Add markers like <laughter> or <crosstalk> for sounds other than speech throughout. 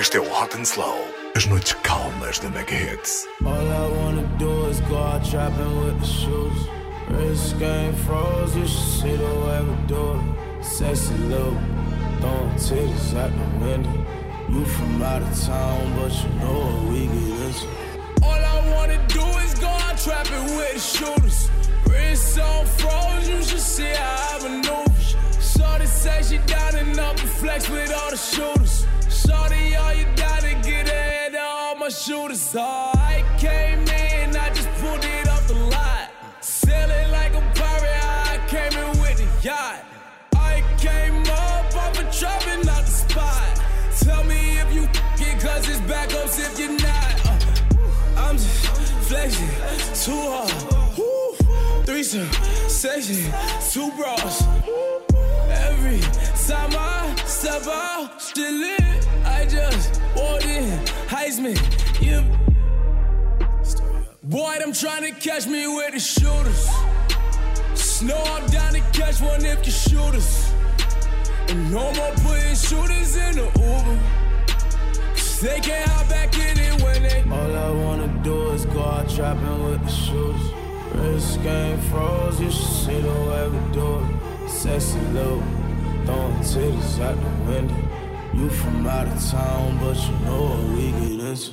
Este é o Hot and Slow. As noites calmas da Mega Hits. All I wanna do is go out trapping with the shoes. Wrist game froze, you should see the way we do it. Sexy little, throwing titties out the window. You from out of town, but you know what we get into. All I wanna do is go out trapping with the shooters. Wrist on froze, you should see how I maneuver. Shorty say she down and up and flex with all the shooters. Shorty, all you gotta get ahead all my shooters. Oh, I came in, I just pulled it off the lot. Sailing like a pirate, I came in with the yacht. I came up off a trap and not the spot. Tell me if you it, cause it's backups if you're not. Uh, I'm just flexing too hard. Woo. Threesome, section, two bras. Every time I step out, still lit. Heisman, you. Boy, I'm trying to catch me with the shooters. Snow, I'm down to catch one if you shoot us. And no more putting shooters in the Uber. Cause they can't hop back in it when they. All I wanna do is go out trapping with the shooters. Wrist game froze, you should see the way we do it. Sexy little, throwing titties out the window. You from out of town, but you know what we get into.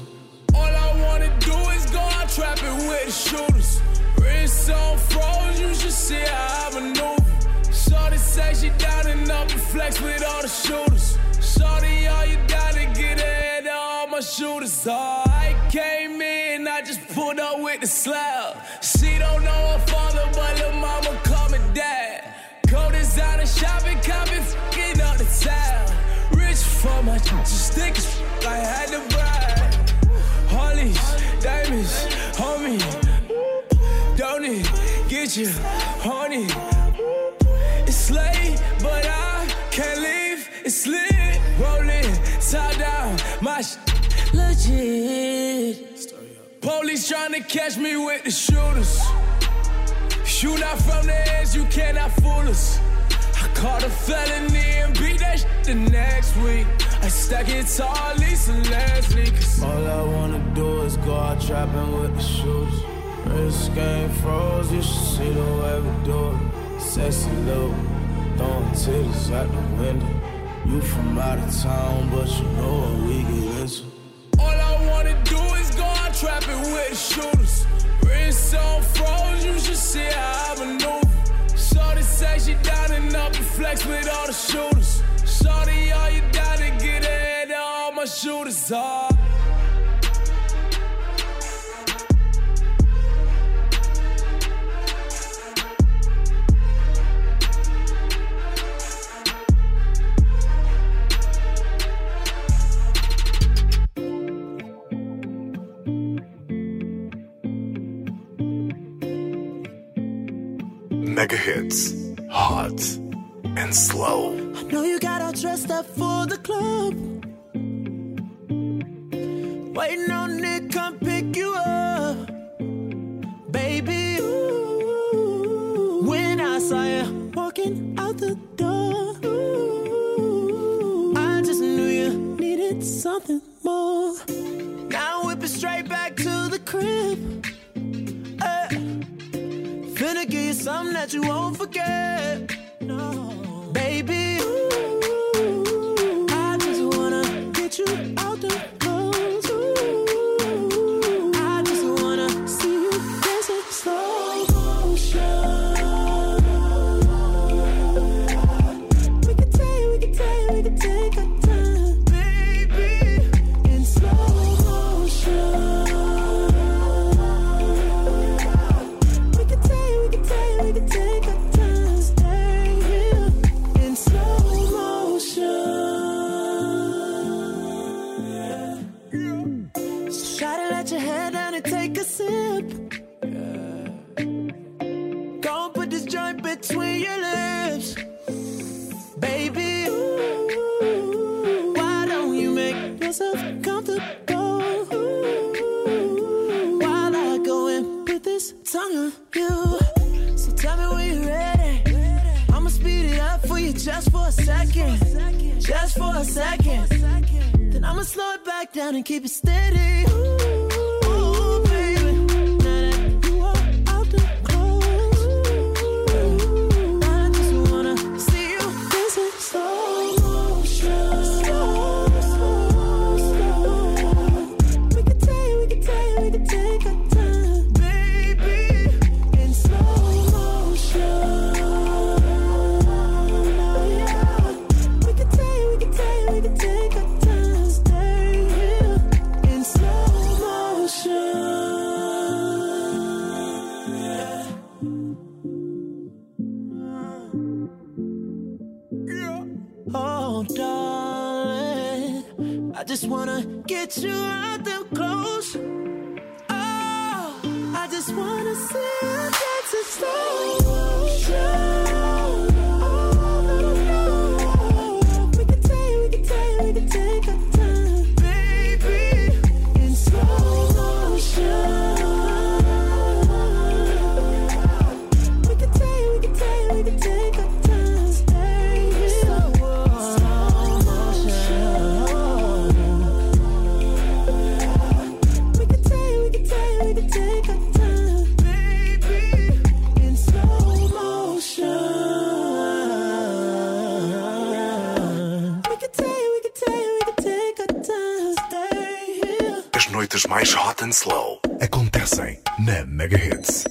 All I wanna do is go out trapping with the shooters. Wrist on froze, you should see how I maneuver. Shorty say she down and up and flex with all the shooters. Shorty, all you gotta get ahead of all my shooters. I came in, I just pulled up with the slab. She don't know her father, but her mama call me dad. Go designer shopping, copy, fucking up the town. For my just stick as I had to bribe. Hollies, diamonds, homie. Don't it get you horny? It's late, but I can't leave. It's lit, rolling, tie down, my sh- legit. Police trying to catch me with the shooters. You not from the edge, you cannot fool us. Caught a felony and beat that shit the next week. I stack it tall, Lisa Leslie. Cause all I wanna do is go out trapping with the shooters. Wrist game froze, you should see the way we do it. Sexy little, throwing titties out the window. You from out of town, but you know what we get into. All I wanna do is go out trapping with the shooters. Wrist on froze, you should see how I maneuver. Shorty say she down and up and flex with all the shooters. Shorty, all you gotta get ahead of all my shooters. Oh. Mega Hits. Hot and Slow. I know you got all dressed up for the club. Waiting on Nick, come that you won't forget. you. So tell me when you're ready. I'ma speed it up for you just for a second. Just for a second. Then I'ma slow it back down and keep it steady. Ooh. wanna get you out them clothes. noites mais hot and slow acontecem na Mega Hits.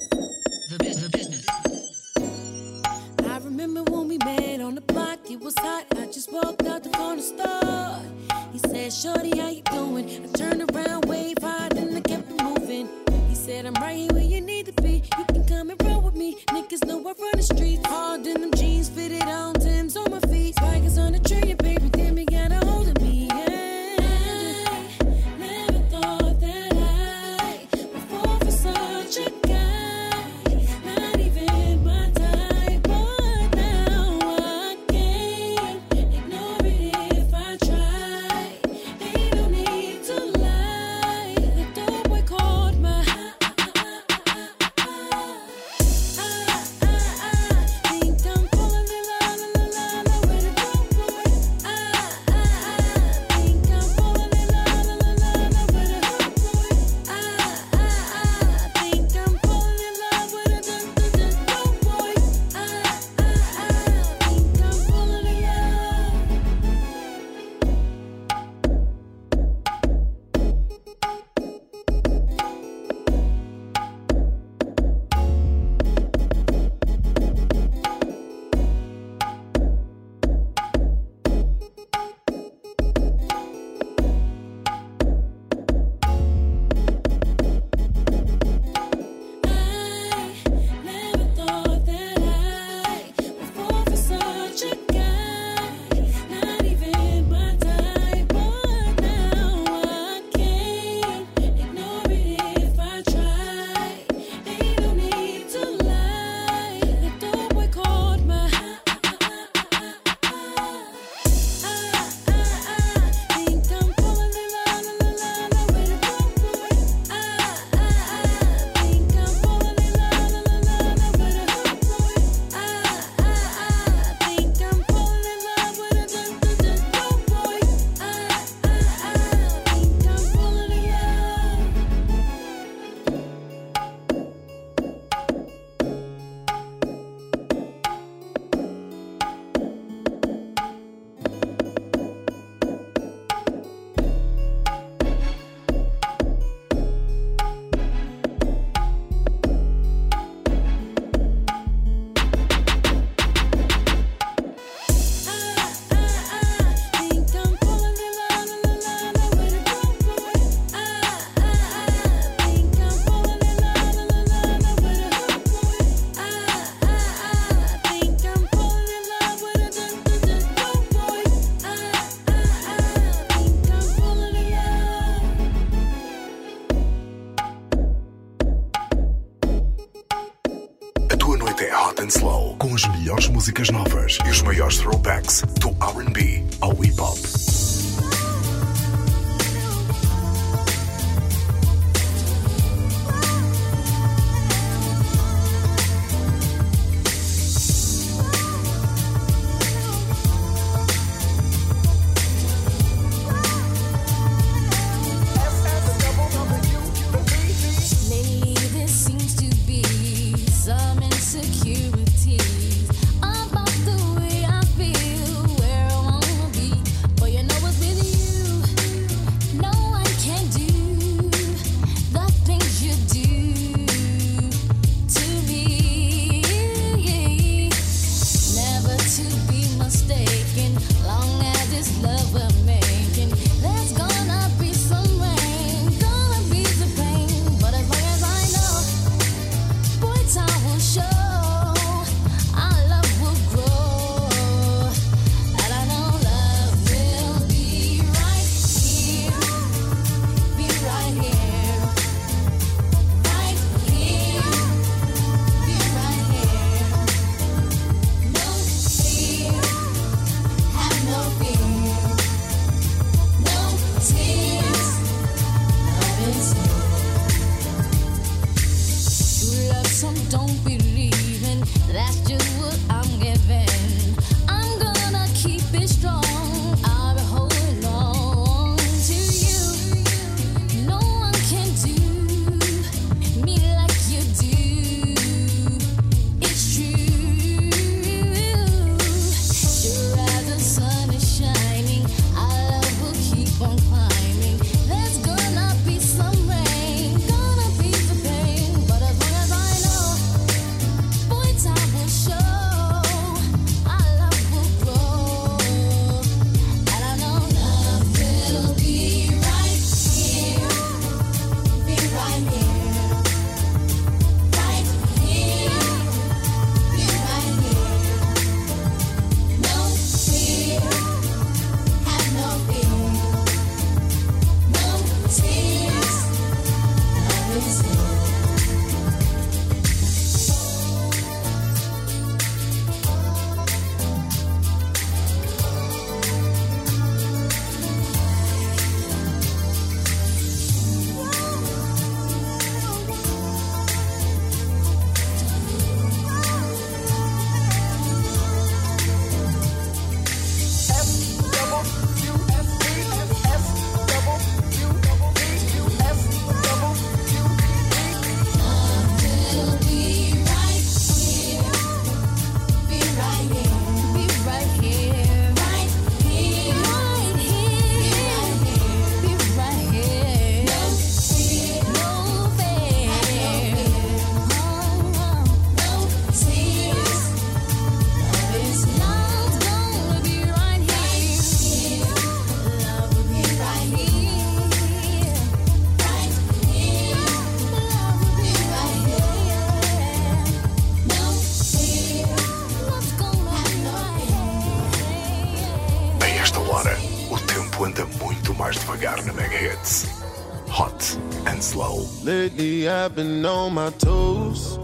Lately I've been on my toes.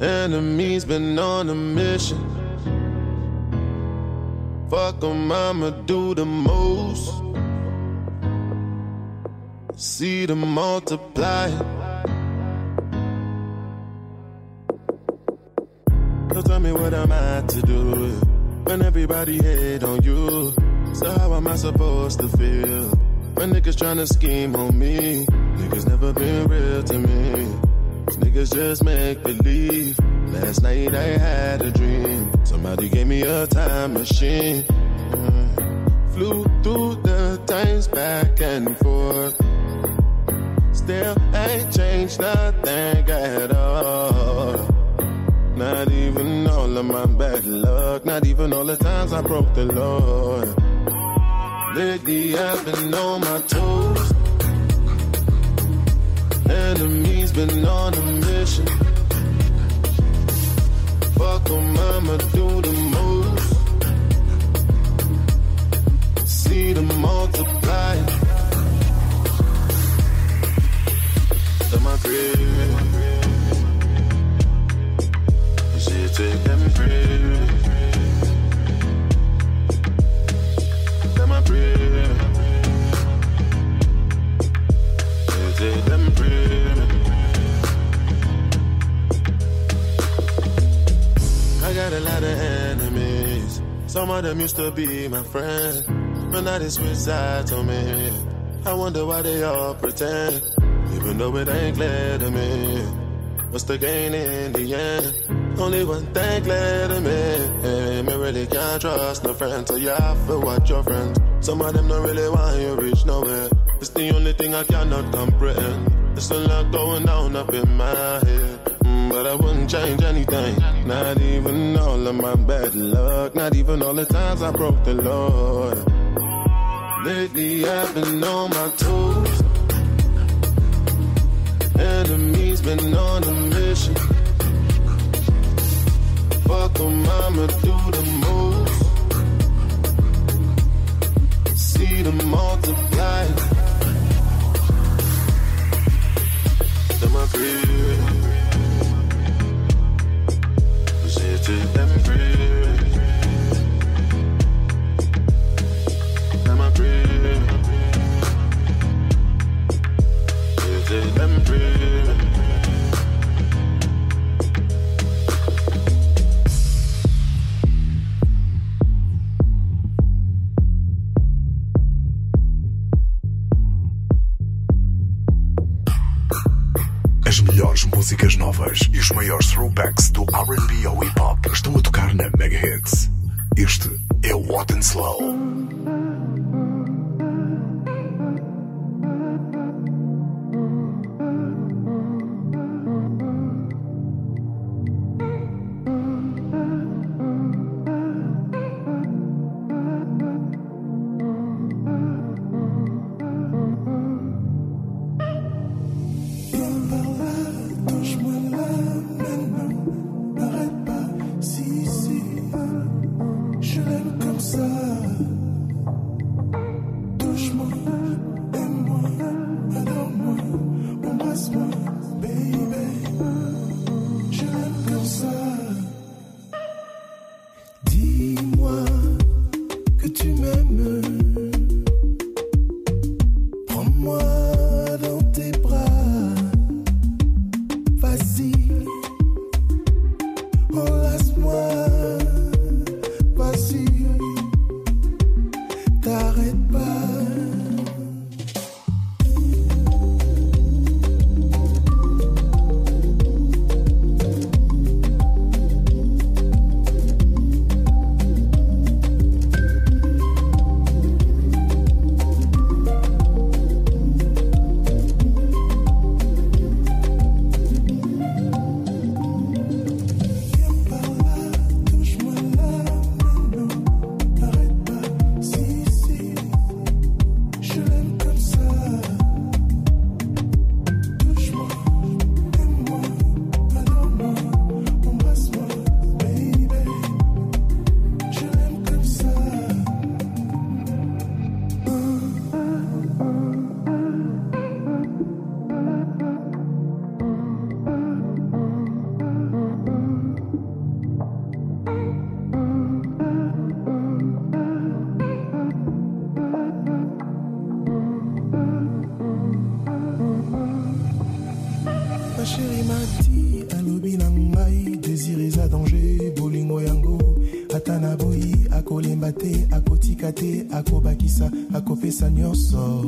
Enemies been on a mission. Fuck 'em, I'ma do the most. See them multiply. So tell me what am I to do when everybody hate on you? So how am I supposed to feel when niggas tryna scheme on me? Niggas never been real to me. Niggas just make believe. Last night I had a dream. Somebody gave me a time machine. Mm. Flew through the times back and forth. Still ain't changed nothing at all. Not even all of my bad luck. Not even all the times I broke the Lord. Lately I've been on my toes. Enemies been on a mission. Fuck em, I'ma do the most. See them multiply. To my crib. You take them crib. Crib. You them crib. I got a lot of enemies. Some of them used to be my friends, but now they switch sides on me. I wonder why they all pretend, even though it ain't clear to me. What's the gain in the end? Only one thing clear to me. Me really can't trust no friends, so you have to watch your friends. Some of them don't really want you reach nowhere. It's the only thing I cannot comprehend. There's a lot going down up in my head. Mm, but I wouldn't change anything. Not even all of my bad luck. Not even all the times I broke the law. Lately I've been on my toes. Enemies been on a mission. Fuck 'em, I'ma do the most. See them multiply. To my crib. Say to them crib. To my crib. Say to e os maiores throwbacks do R&B ao hip hop estão a tocar na Mega Hits. Este é o Hot and Slow. Akopesa nyonso. Elle m'a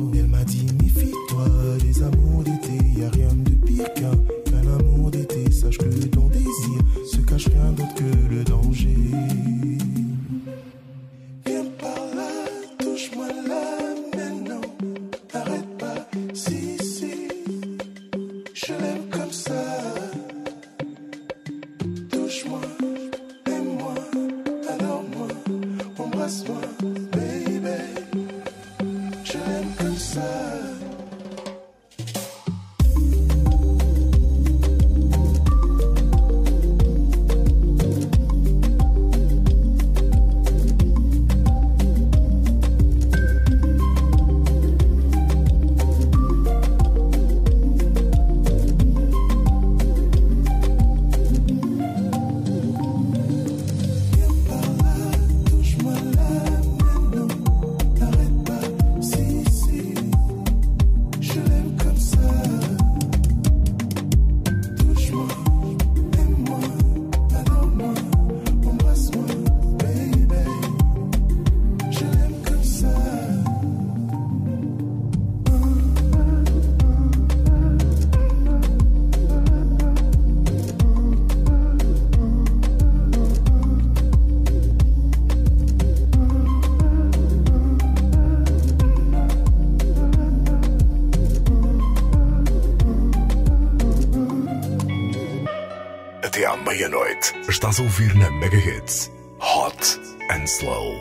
estás a ouvir na Mega Hits Hot and Slow.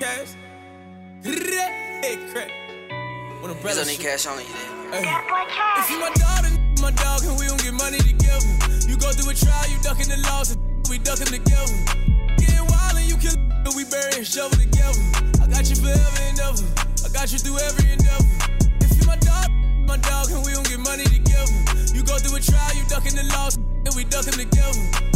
Cash. Hey, crack. When a He's brother on need. Then. If you my daughter, my dog, and we don't get money together. You go through a trial, you ducking the loss, and we ducking together. Getting wild and you kill, and we bury and shovel together. I got you forever and ever. I got you through every endeavor. If you my dog, my dog, and we don't get money together. You go through a trial, you ducking the loss, and we ducking together.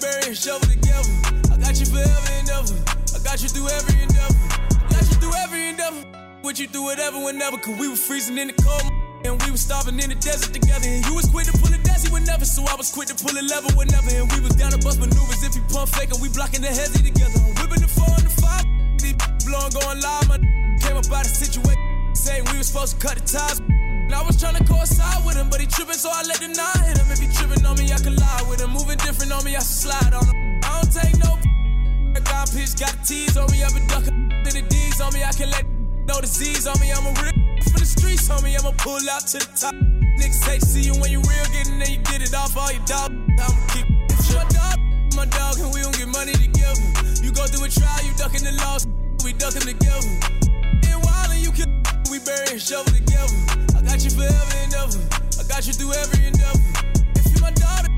Bury and shovel together. I got you forever and ever. I got you through every endeavor. I Got you through every endeavor. With you through whatever, whenever, cause we were freezing in the cold. And we was starving in the desert together. And you was quick to pull a desi whenever. So I was quick to pull a lever whenever. And we was down to bust maneuvers. If you pump fake and we blocking the hezzy together. I'm whipping the four and the five. These <laughs> blowing going live. My <laughs> came up out of situation. Saying we was supposed to cut the ties. And I was trying to coincide with him, but he tripping, so I let him not hit him. If he tripping on me, I can lie with him. Moving different on me, I slide on him. I don't take no. I got pitch, got the tease on me, I've been ducking in the D's on me. I can let the Z's on me. I'm a real for the streets, homie. I'ma pull out to the top. Niggas hate to see you when you real, getting there, you get it off all your dog. I'ma keep it. My dog, my dog, and we don't get money together. You go through a trial, you ducking the loss, we ducking together. Bury and shovel together. I got you forever and ever. I got you through every endeavor. If you my daughter,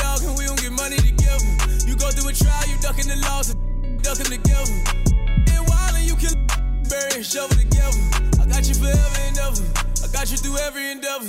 dog, and we don't get money together. You go through a trial, you ducking the loss, ducking together. And and you kill, bury and shovel together. I got you forever and ever. I got you through every endeavor.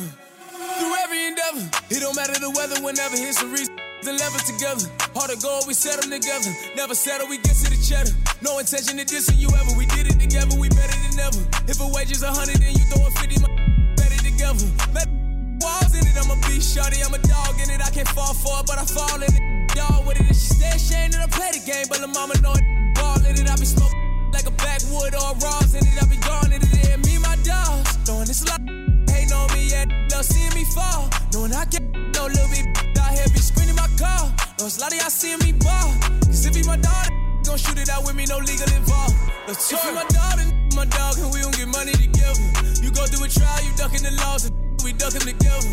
Through every endeavor. It don't matter the weather whenever hits a reason. And levels together. Hard to go, we set them together. Never settle, we get to the cheddar. No intention to dissing you ever. We did it together, we better than ever. If a wage is a hundred, then you throw a fifty, my <laughs> better together. Met <laughs> walls in it, I'm a beast, shorty, I'm a dog in it. I can't fall for it, but I fall in it. Y'all with it, and she stay ashamed that I play the game, but the mama know it. Ball in it, I be smoking <laughs> like a backwood or a in it. I be gone in it, and me, my dogs. Throwing this lot, hating on me, yeah. Love seeing me fall. Knowing I can't, no little bit my. No, it's a lot seeing me ball. Cause if he my daughter, gon' shoot it out with me, no legal involved. If you my daughter, my dog, and we don't get money together. You go through a trial, you ducking the laws, and we ducking together.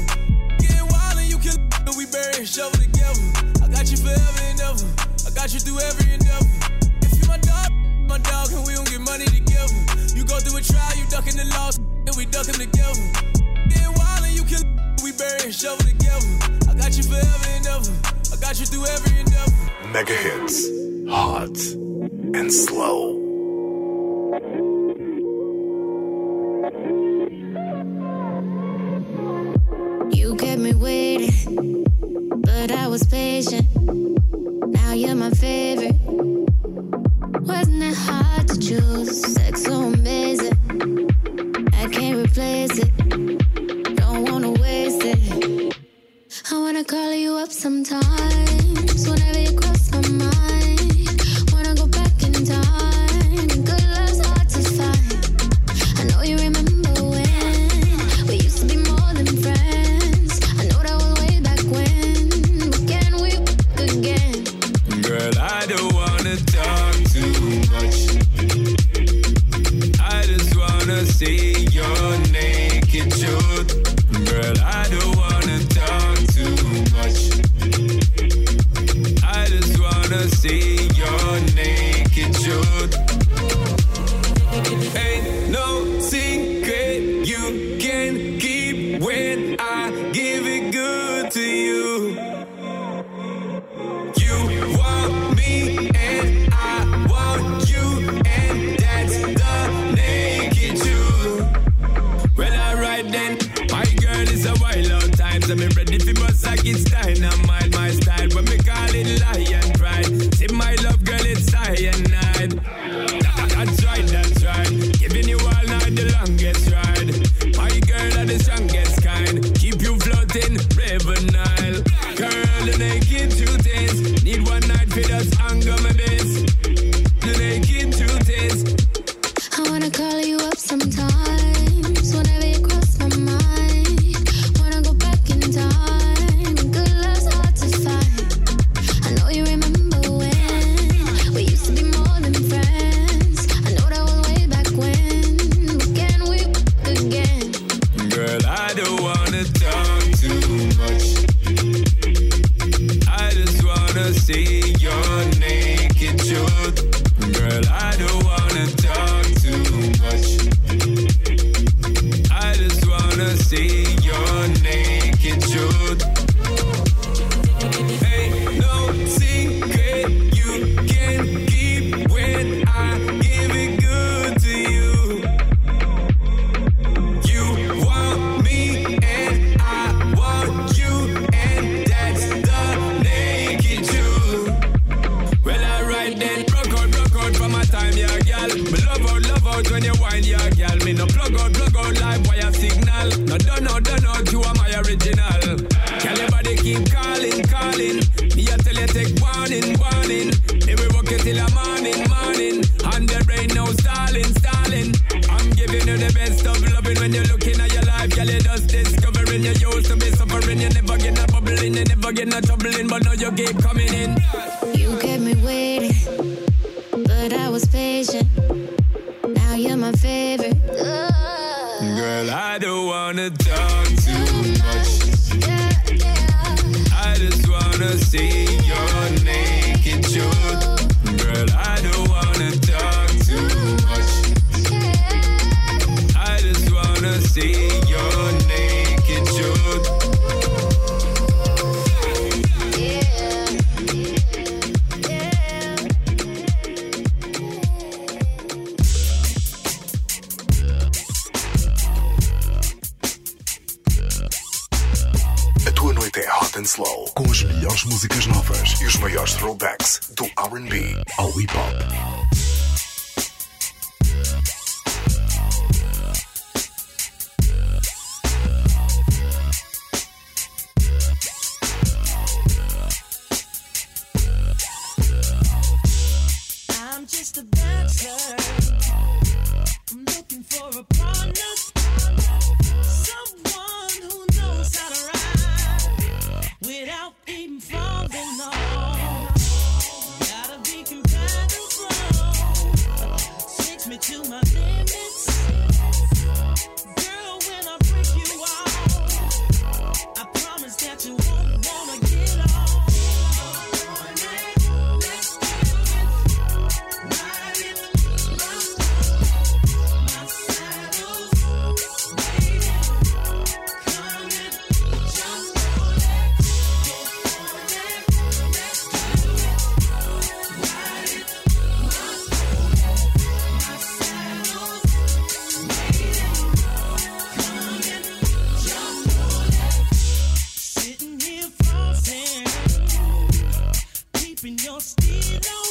Getting wild and you kill, and we bury and shovel together. I got you forever and ever. I got you through every endeavor. If you my dog, my dog, and we don't get money together. You go through a trial, you ducking the laws, and we ducking together. Getting wild and you kill, we bury and shovel together. I got you forever and ever. I got you through every endeavor. Mega Hits Hot and Slow. You kept me waiting, but I was patient. Now you're my favorite. Wasn't it hard to choose? Sex so amazing. I can't replace it. Don't wanna waste it. steal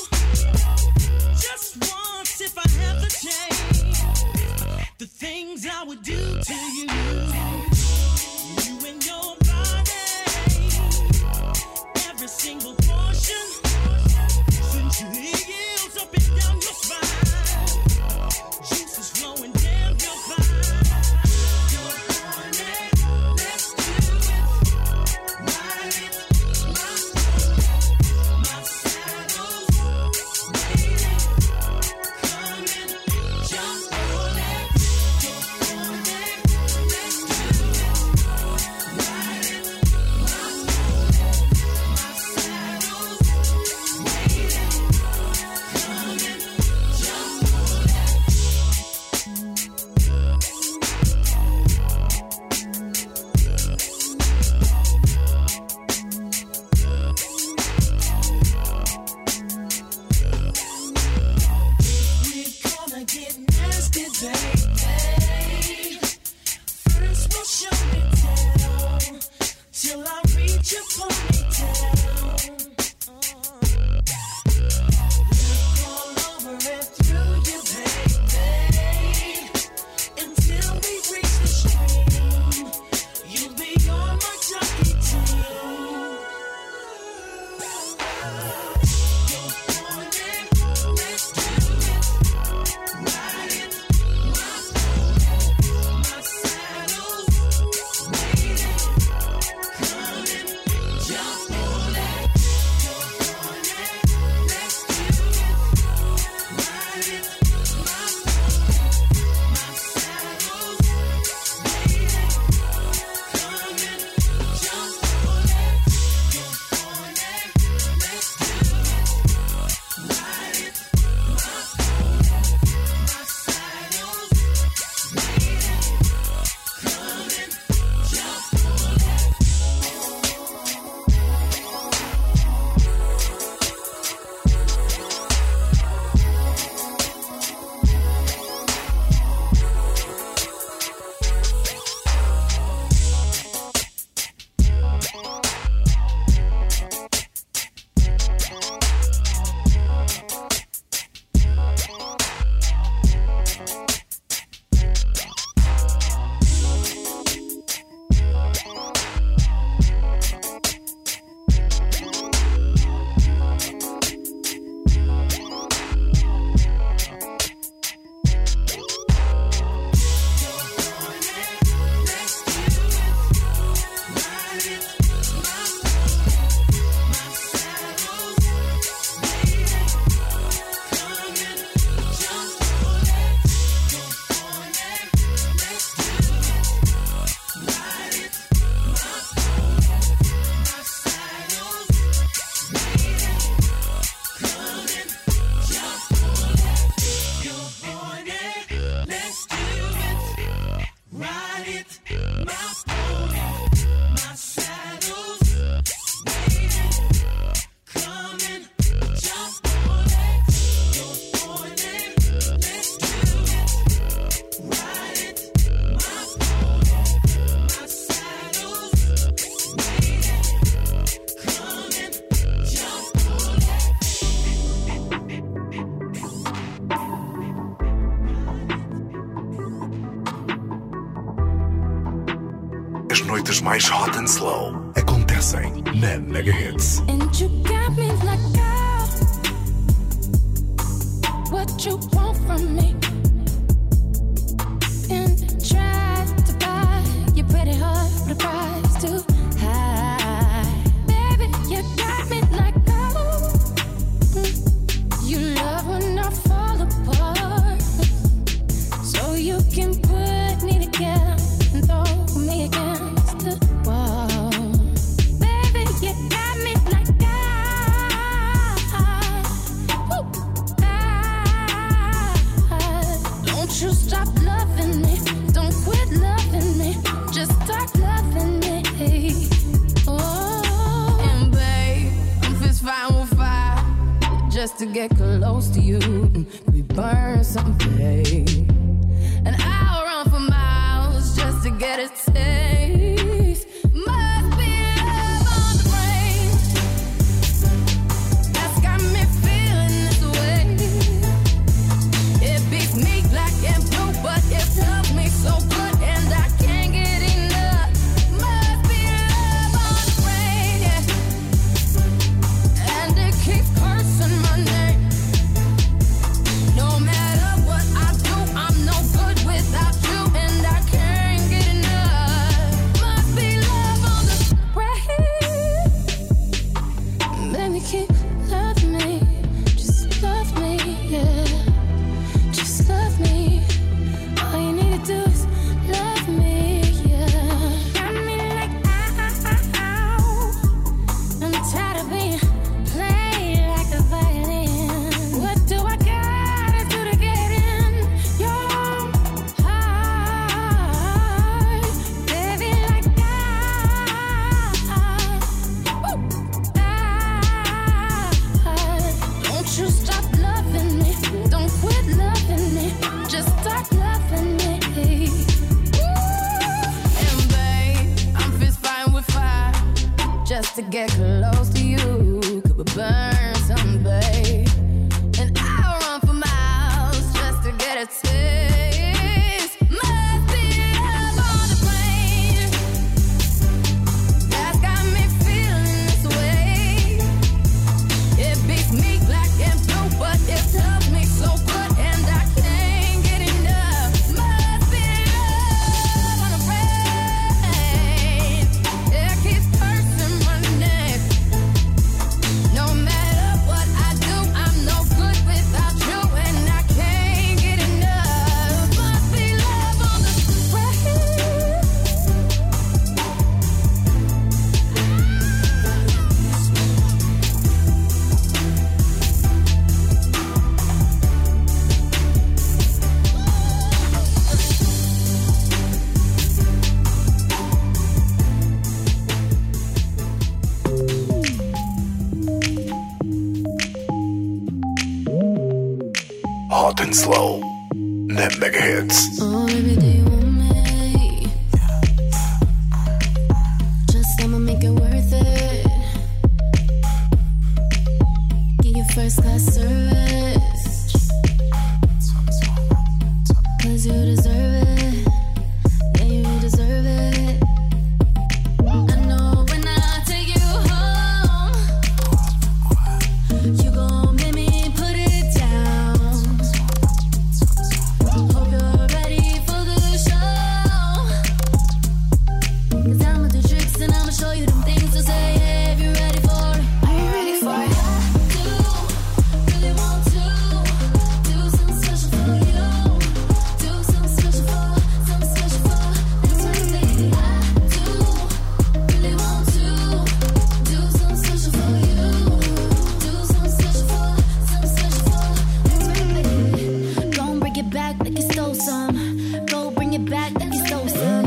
back, so soon.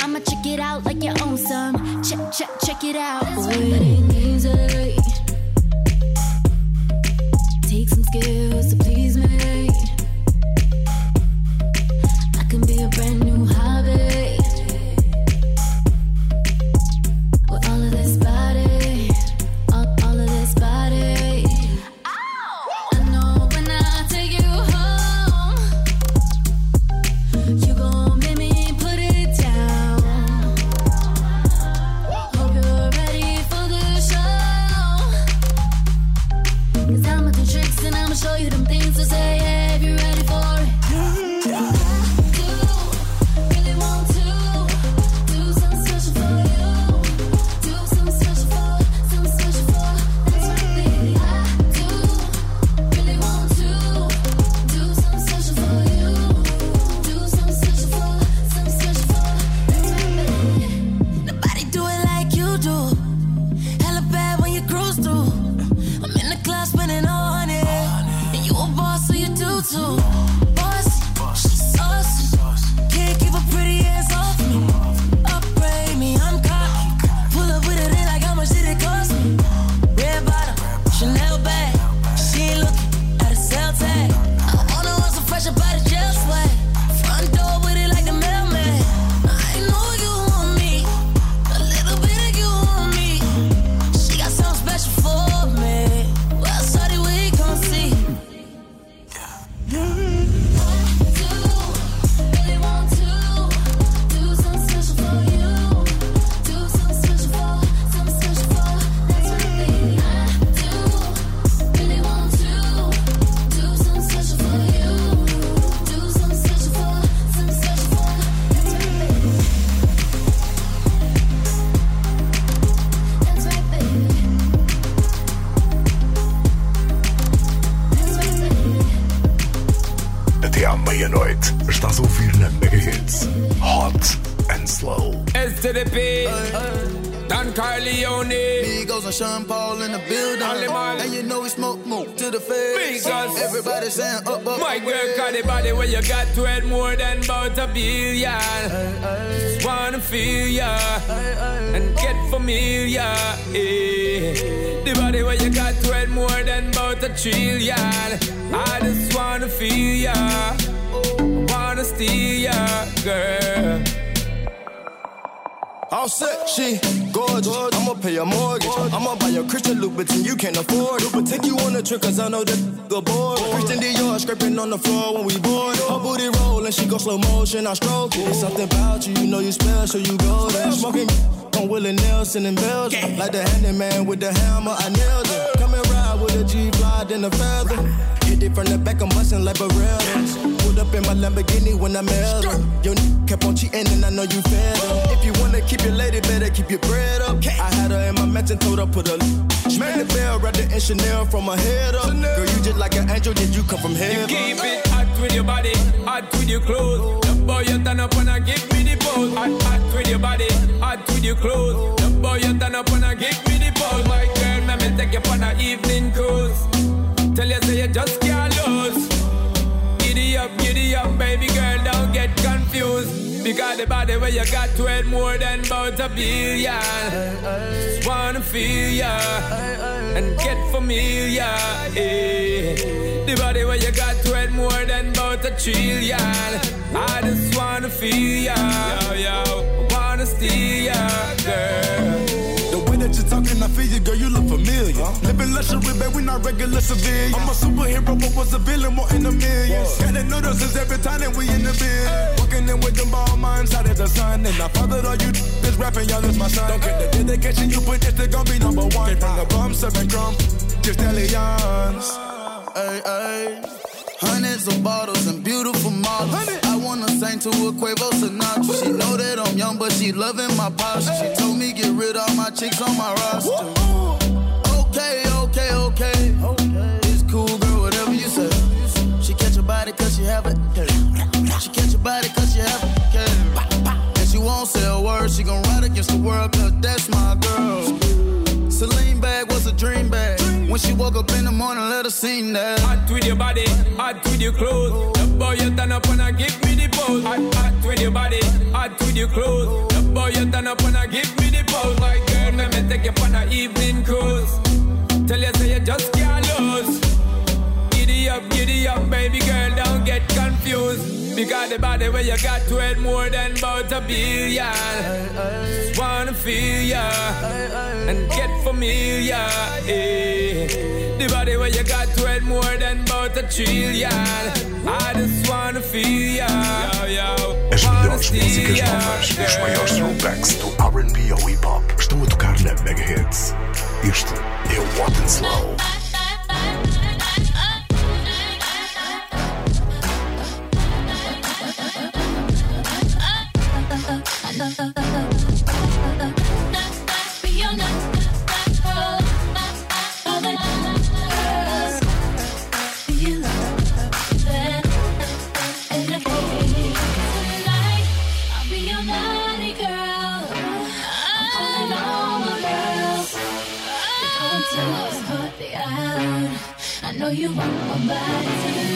I'ma check it out like your own son. Check, check, check it out. Everybody saying up, up. My girl got the body where you got to it more than about a billion. Just wanna feel ya and get familiar. eh. The body where you got to it more than about a trillion. I just wanna feel ya, wanna steal ya, girl. All set, she gorgeous. I'ma pay your mortgage. I'ma buy your Christian Louboutin, you can't afford it. But take you on a trip, cause I know that the board. Christian Dior scraping on the floor when we board. Her booty rollin', she go slow motion, I stroke it. It's something about you, you know you special, you go there. Smoking on Willie Nelson in Belgium. Like the handyman with the hammer, I nailed it. Come and ride with a G a feather. Hit it from the back, I'm bustin' like Barreras. Pulled up in my Lamborghini when I met her. Your n- kept on cheating and I know you fed her. If you wanna keep your lady, better keep your bread up. I had her in my mansion, told her put a Man the bell, wrapped it in Chanel from her head up. Girl, you just like an angel, did you come from heaven? You Keep it hot with your body, hot with your clothes. The boy you turn up and I give me the pose. Hot, hot with your body, hot with your clothes. The boy you turn up and I give me the pose. My let me take you on an evening cruise. Tell you say you just can't lose. Giddy up, giddy up, baby girl, don't get confused. Because the body where you got to it more than about a billion. Just wanna feel ya and get familiar. eh. The body where you got to it more than about a trillion. I just wanna feel ya, yo, yo. Wanna steal ya, girl. The that you're talking, I feel you, girl, you look familiar. Living luxury, babe, we not regular civilians. I'm a superhero, but was a villain, more in the millions. Gotta notice us every time that we in the bed. Walking in with them ball minds out of the sun. And I fathered all you this rapping, y'all is my son. Don't get the dedication you put, this they gon' be number one. Came from the bum, serving crumb, just stallions. Ay, ay. Hundreds of bottles and beautiful models. I wanna sing to a Quavo Sinatra. She know that I'm young, but she loving my posture. She told me get rid of my chicks on my roster. Okay, okay, okay. It's cool, girl, whatever you say. She catch your body cause she have it. She catch your body cause she have it. And she won't say a word. She gon' ride against the world cause that's my girl. Celine bag was a dream bag. When she woke up in the morning, let her sing that. Hot with your body, hot with your clothes. The boy you turn up and I give me the pose. Hot, hot with your body, hot with your clothes. The boy you turn you on an evening cruise. Tell you say you just can't lose. Giddy up, giddy up, baby girl, don't get confused. Because the body where you got to it more than about a billion. Just wanna feel ya and get familiar. eh. The body where you got to it more than about a trillion. I just wanna feel ya. Yo, yo. Wanna músicas ya, novas os girl. maiores throwbacks do R&B ao hip hop estão a tocar na Mega Hits. Este é o Hot and Slow. you. want my body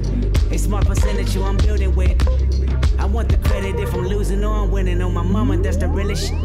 It's my percentage you I'm building with. I want the credit if I'm losing or I'm winning. On my mama, that's the realest shit.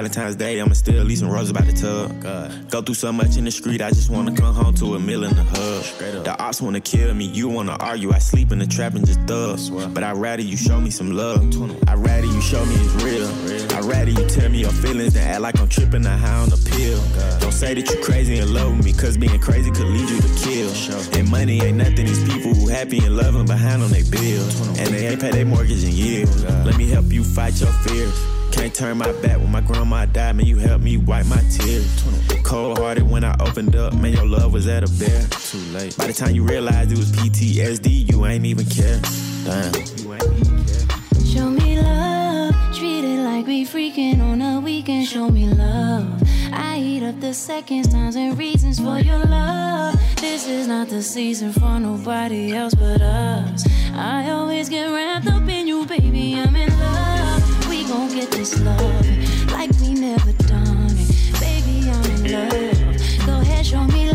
Valentine's Day. I'ma still leave some roses by the tub. Go through so much in the street, I just wanna come home to a meal in the hub. The ops wanna kill me, you wanna argue. I sleep in the trap and just thug. But I'd rather you show me some love. I'd rather you show me it's real. I'd rather you tell me your feelings than act like I'm tripping or high on a pill. Don't say that you crazy and love with me, cause being crazy could lead you to kill. And money ain't nothing, these people who happy and loving behind on their bill. And they ain't pay their mortgage in years. Let me help you fight your fears. Can't turn my back when my grandma died, man. You helped me wipe my tears. Cold hearted when I opened up, man. Your love was at a bear. Too late. By the time you realized it was PTSD, you ain't even care. Damn. You ain't even care. Show me love, treat it like we freaking on a weekend. Show me love. I eat up the seconds, times, and reasons for your love. This is not the season for nobody else but us. I always get wrapped up in you, baby. I'm in love. Gon' get this love like we never done it. Baby, I'm in love. Go ahead, show me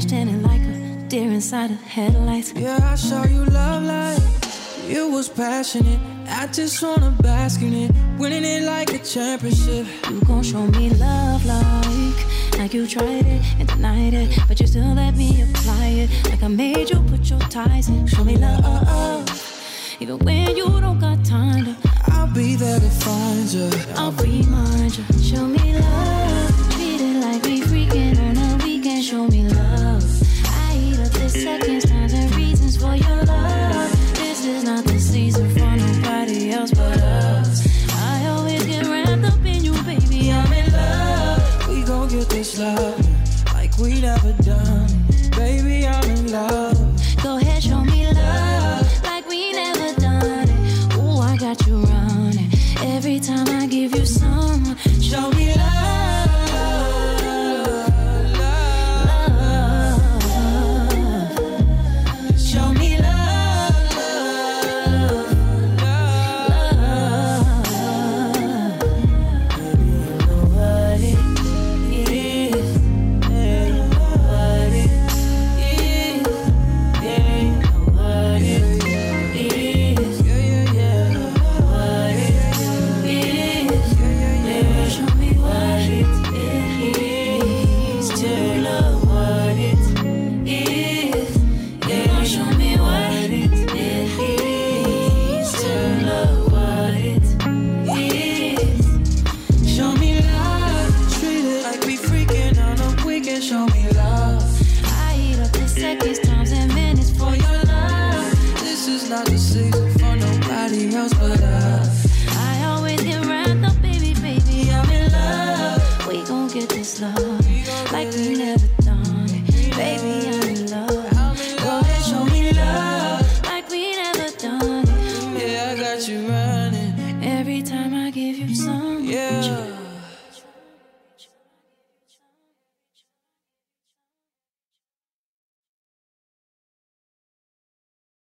crashed in it like a deer inside of headlights. Yeah, I saw you love like you was passionate. I just wanna bask in it, winning it like a championship. You gon' show me love like like you tried it and denied it, but you still let me apply it. Like I made you put your ties in. Show me love, even when you don't got time to. I'll be there to find you. I'll remind you. Show me love, treat it like we freaking on a weekend. Show me love. I eat up the seconds, times, and reasons for your love. This is not the season for nobody else but us. I always get wrapped up in you, baby. I'm in love. We gon' get this love like we never done.